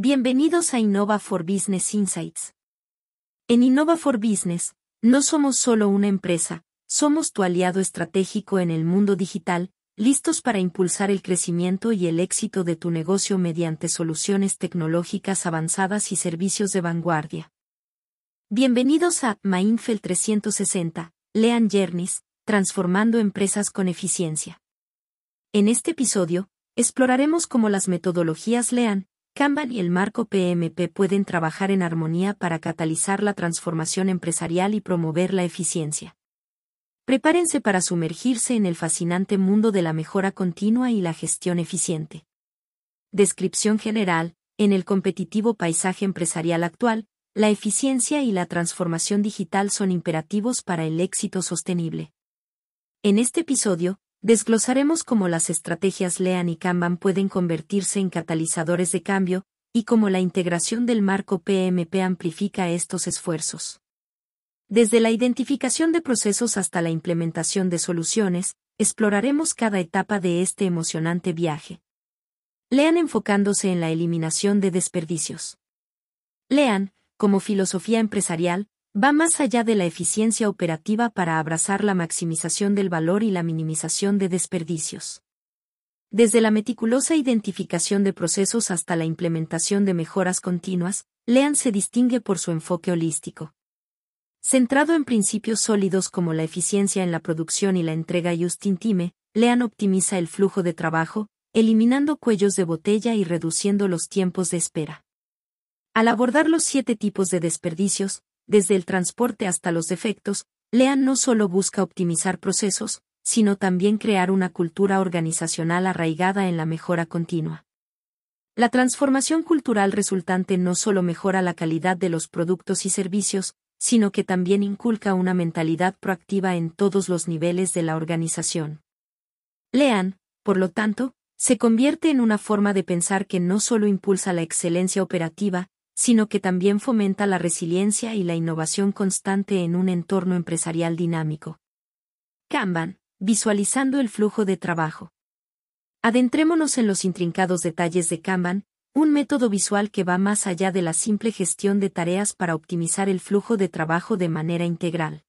Bienvenidos a Innova for Business Insights. En Innova for Business, no somos solo una empresa, somos tu aliado estratégico en el mundo digital, listos para impulsar el crecimiento y el éxito de tu negocio mediante soluciones tecnológicas avanzadas y servicios de vanguardia. Bienvenidos a Mainfeld 360, Lean Journeys, transformando empresas con eficiencia. En este episodio, exploraremos cómo las metodologías Lean, Kanban y el marco PMP pueden trabajar en armonía para catalizar la transformación empresarial y promover la eficiencia. Prepárense para sumergirse en el fascinante mundo de la mejora continua y la gestión eficiente. Descripción general, en el competitivo paisaje empresarial actual, la eficiencia y la transformación digital son imperativos para el éxito sostenible. En este episodio, Desglosaremos cómo las estrategias Lean y Kanban pueden convertirse en catalizadores de cambio, y cómo la integración del marco PMP amplifica estos esfuerzos. Desde la identificación de procesos hasta la implementación de soluciones, exploraremos cada etapa de este emocionante viaje. Lean enfocándose en la eliminación de desperdicios. Lean, como filosofía empresarial, va más allá de la eficiencia operativa para abrazar la maximización del valor y la minimización de desperdicios. Desde la meticulosa identificación de procesos hasta la implementación de mejoras continuas, Lean se distingue por su enfoque holístico. Centrado en principios sólidos como la eficiencia en la producción y la entrega just intime, Lean optimiza el flujo de trabajo, eliminando cuellos de botella y reduciendo los tiempos de espera. Al abordar los siete tipos de desperdicios, desde el transporte hasta los defectos, Lean no solo busca optimizar procesos, sino también crear una cultura organizacional arraigada en la mejora continua. La transformación cultural resultante no solo mejora la calidad de los productos y servicios, sino que también inculca una mentalidad proactiva en todos los niveles de la organización. Lean, por lo tanto, se convierte en una forma de pensar que no solo impulsa la excelencia operativa, sino que también fomenta la resiliencia y la innovación constante en un entorno empresarial dinámico. Kanban, visualizando el flujo de trabajo. Adentrémonos en los intrincados detalles de Kanban, un método visual que va más allá de la simple gestión de tareas para optimizar el flujo de trabajo de manera integral.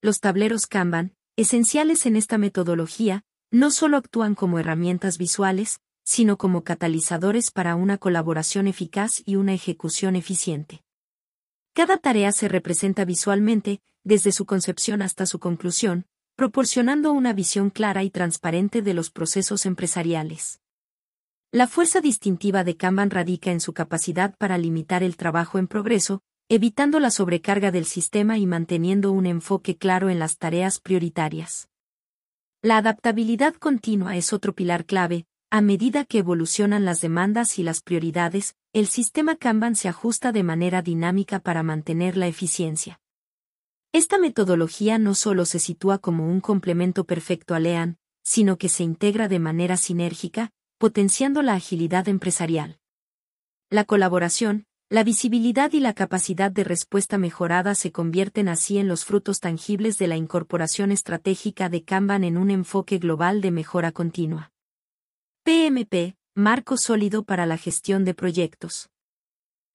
Los tableros Kanban, esenciales en esta metodología, no solo actúan como herramientas visuales, sino como catalizadores para una colaboración eficaz y una ejecución eficiente. Cada tarea se representa visualmente, desde su concepción hasta su conclusión, proporcionando una visión clara y transparente de los procesos empresariales. La fuerza distintiva de Kanban radica en su capacidad para limitar el trabajo en progreso, evitando la sobrecarga del sistema y manteniendo un enfoque claro en las tareas prioritarias. La adaptabilidad continua es otro pilar clave, a medida que evolucionan las demandas y las prioridades, el sistema Kanban se ajusta de manera dinámica para mantener la eficiencia. Esta metodología no solo se sitúa como un complemento perfecto a Lean, sino que se integra de manera sinérgica, potenciando la agilidad empresarial. La colaboración, la visibilidad y la capacidad de respuesta mejorada se convierten así en los frutos tangibles de la incorporación estratégica de Kanban en un enfoque global de mejora continua. PMP, marco sólido para la gestión de proyectos.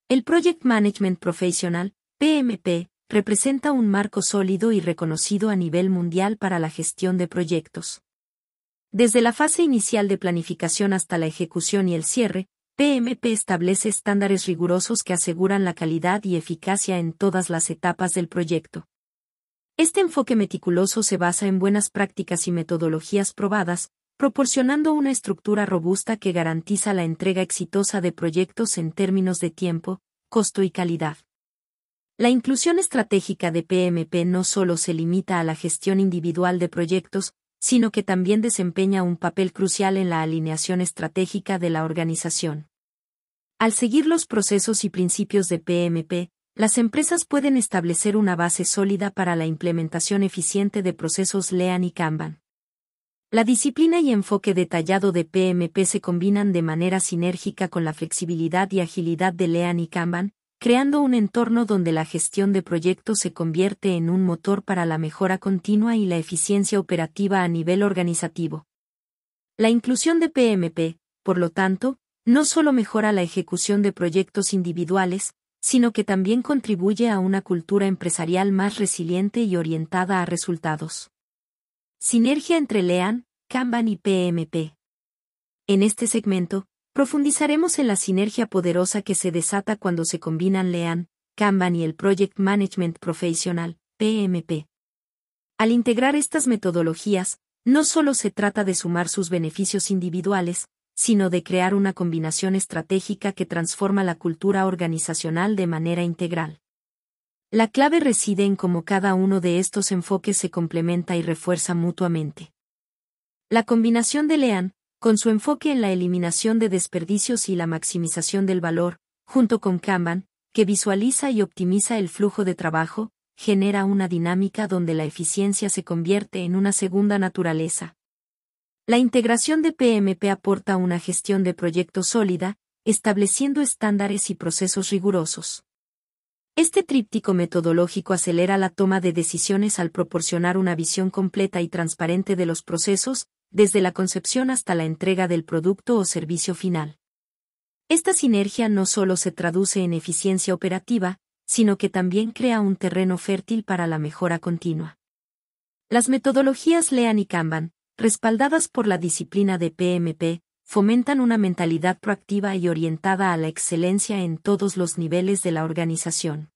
El Project Management Professional, PMP, representa un marco sólido y reconocido a nivel mundial para la gestión de proyectos. Desde la fase inicial de planificación hasta la ejecución y el cierre, PMP establece estándares rigurosos que aseguran la calidad y eficacia en todas las etapas del proyecto. Este enfoque meticuloso se basa en buenas prácticas y metodologías probadas, proporcionando una estructura robusta que garantiza la entrega exitosa de proyectos en términos de tiempo, costo y calidad. La inclusión estratégica de PMP no solo se limita a la gestión individual de proyectos, sino que también desempeña un papel crucial en la alineación estratégica de la organización. Al seguir los procesos y principios de PMP, las empresas pueden establecer una base sólida para la implementación eficiente de procesos Lean y Kanban. La disciplina y enfoque detallado de PMP se combinan de manera sinérgica con la flexibilidad y agilidad de Lean y Kanban, creando un entorno donde la gestión de proyectos se convierte en un motor para la mejora continua y la eficiencia operativa a nivel organizativo. La inclusión de PMP, por lo tanto, no solo mejora la ejecución de proyectos individuales, sino que también contribuye a una cultura empresarial más resiliente y orientada a resultados. Sinergia entre Lean, Kanban y PMP. En este segmento, profundizaremos en la sinergia poderosa que se desata cuando se combinan Lean, Kanban y el Project Management Professional, PMP. Al integrar estas metodologías, no solo se trata de sumar sus beneficios individuales, sino de crear una combinación estratégica que transforma la cultura organizacional de manera integral. La clave reside en cómo cada uno de estos enfoques se complementa y refuerza mutuamente. La combinación de Lean, con su enfoque en la eliminación de desperdicios y la maximización del valor, junto con Kanban, que visualiza y optimiza el flujo de trabajo, genera una dinámica donde la eficiencia se convierte en una segunda naturaleza. La integración de PMP aporta una gestión de proyectos sólida, estableciendo estándares y procesos rigurosos. Este tríptico metodológico acelera la toma de decisiones al proporcionar una visión completa y transparente de los procesos, desde la concepción hasta la entrega del producto o servicio final. Esta sinergia no solo se traduce en eficiencia operativa, sino que también crea un terreno fértil para la mejora continua. Las metodologías Lean y Kanban, respaldadas por la disciplina de PMP, fomentan una mentalidad proactiva y orientada a la excelencia en todos los niveles de la organización.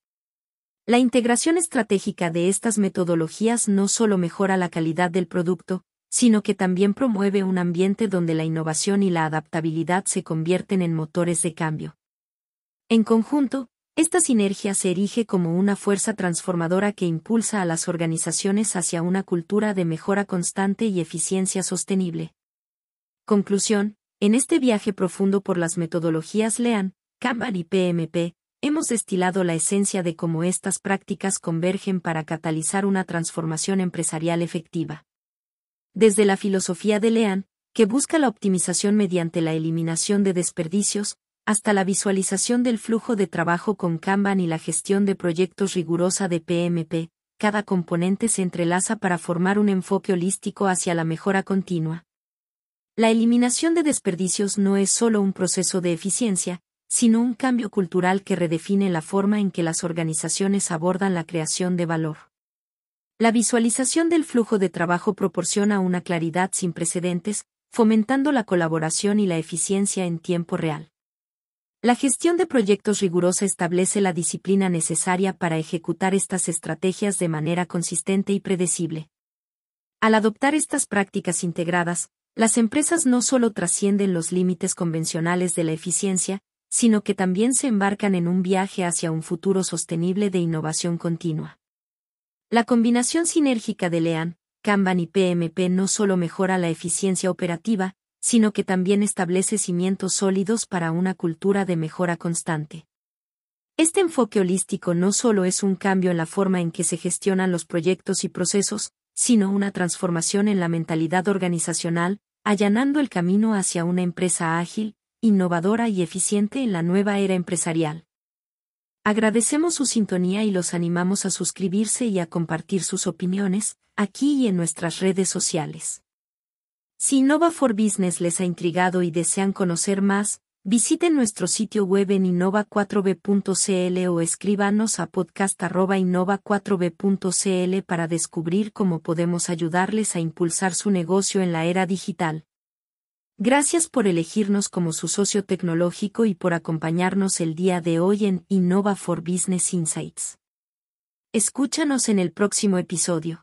La integración estratégica de estas metodologías no solo mejora la calidad del producto, sino que también promueve un ambiente donde la innovación y la adaptabilidad se convierten en motores de cambio. En conjunto, esta sinergia se erige como una fuerza transformadora que impulsa a las organizaciones hacia una cultura de mejora constante y eficiencia sostenible. Conclusión, en este viaje profundo por las metodologías LEAN, Kanban y PMP, hemos destilado la esencia de cómo estas prácticas convergen para catalizar una transformación empresarial efectiva. Desde la filosofía de Lean, que busca la optimización mediante la eliminación de desperdicios, hasta la visualización del flujo de trabajo con Kanban y la gestión de proyectos rigurosa de PMP, cada componente se entrelaza para formar un enfoque holístico hacia la mejora continua. La eliminación de desperdicios no es solo un proceso de eficiencia, sino un cambio cultural que redefine la forma en que las organizaciones abordan la creación de valor. La visualización del flujo de trabajo proporciona una claridad sin precedentes, fomentando la colaboración y la eficiencia en tiempo real. La gestión de proyectos rigurosa establece la disciplina necesaria para ejecutar estas estrategias de manera consistente y predecible. Al adoptar estas prácticas integradas, las empresas no solo trascienden los límites convencionales de la eficiencia, sino que también se embarcan en un viaje hacia un futuro sostenible de innovación continua. La combinación sinérgica de Lean, Kanban y PMP no solo mejora la eficiencia operativa, sino que también establece cimientos sólidos para una cultura de mejora constante. Este enfoque holístico no solo es un cambio en la forma en que se gestionan los proyectos y procesos, sino una transformación en la mentalidad organizacional, allanando el camino hacia una empresa ágil, innovadora y eficiente en la nueva era empresarial. Agradecemos su sintonía y los animamos a suscribirse y a compartir sus opiniones, aquí y en nuestras redes sociales. Si Innova for Business les ha intrigado y desean conocer más, Visiten nuestro sitio web en innova4b.cl o escríbanos a podcast.innova4b.cl para descubrir cómo podemos ayudarles a impulsar su negocio en la era digital. Gracias por elegirnos como su socio tecnológico y por acompañarnos el día de hoy en Innova for Business Insights. Escúchanos en el próximo episodio.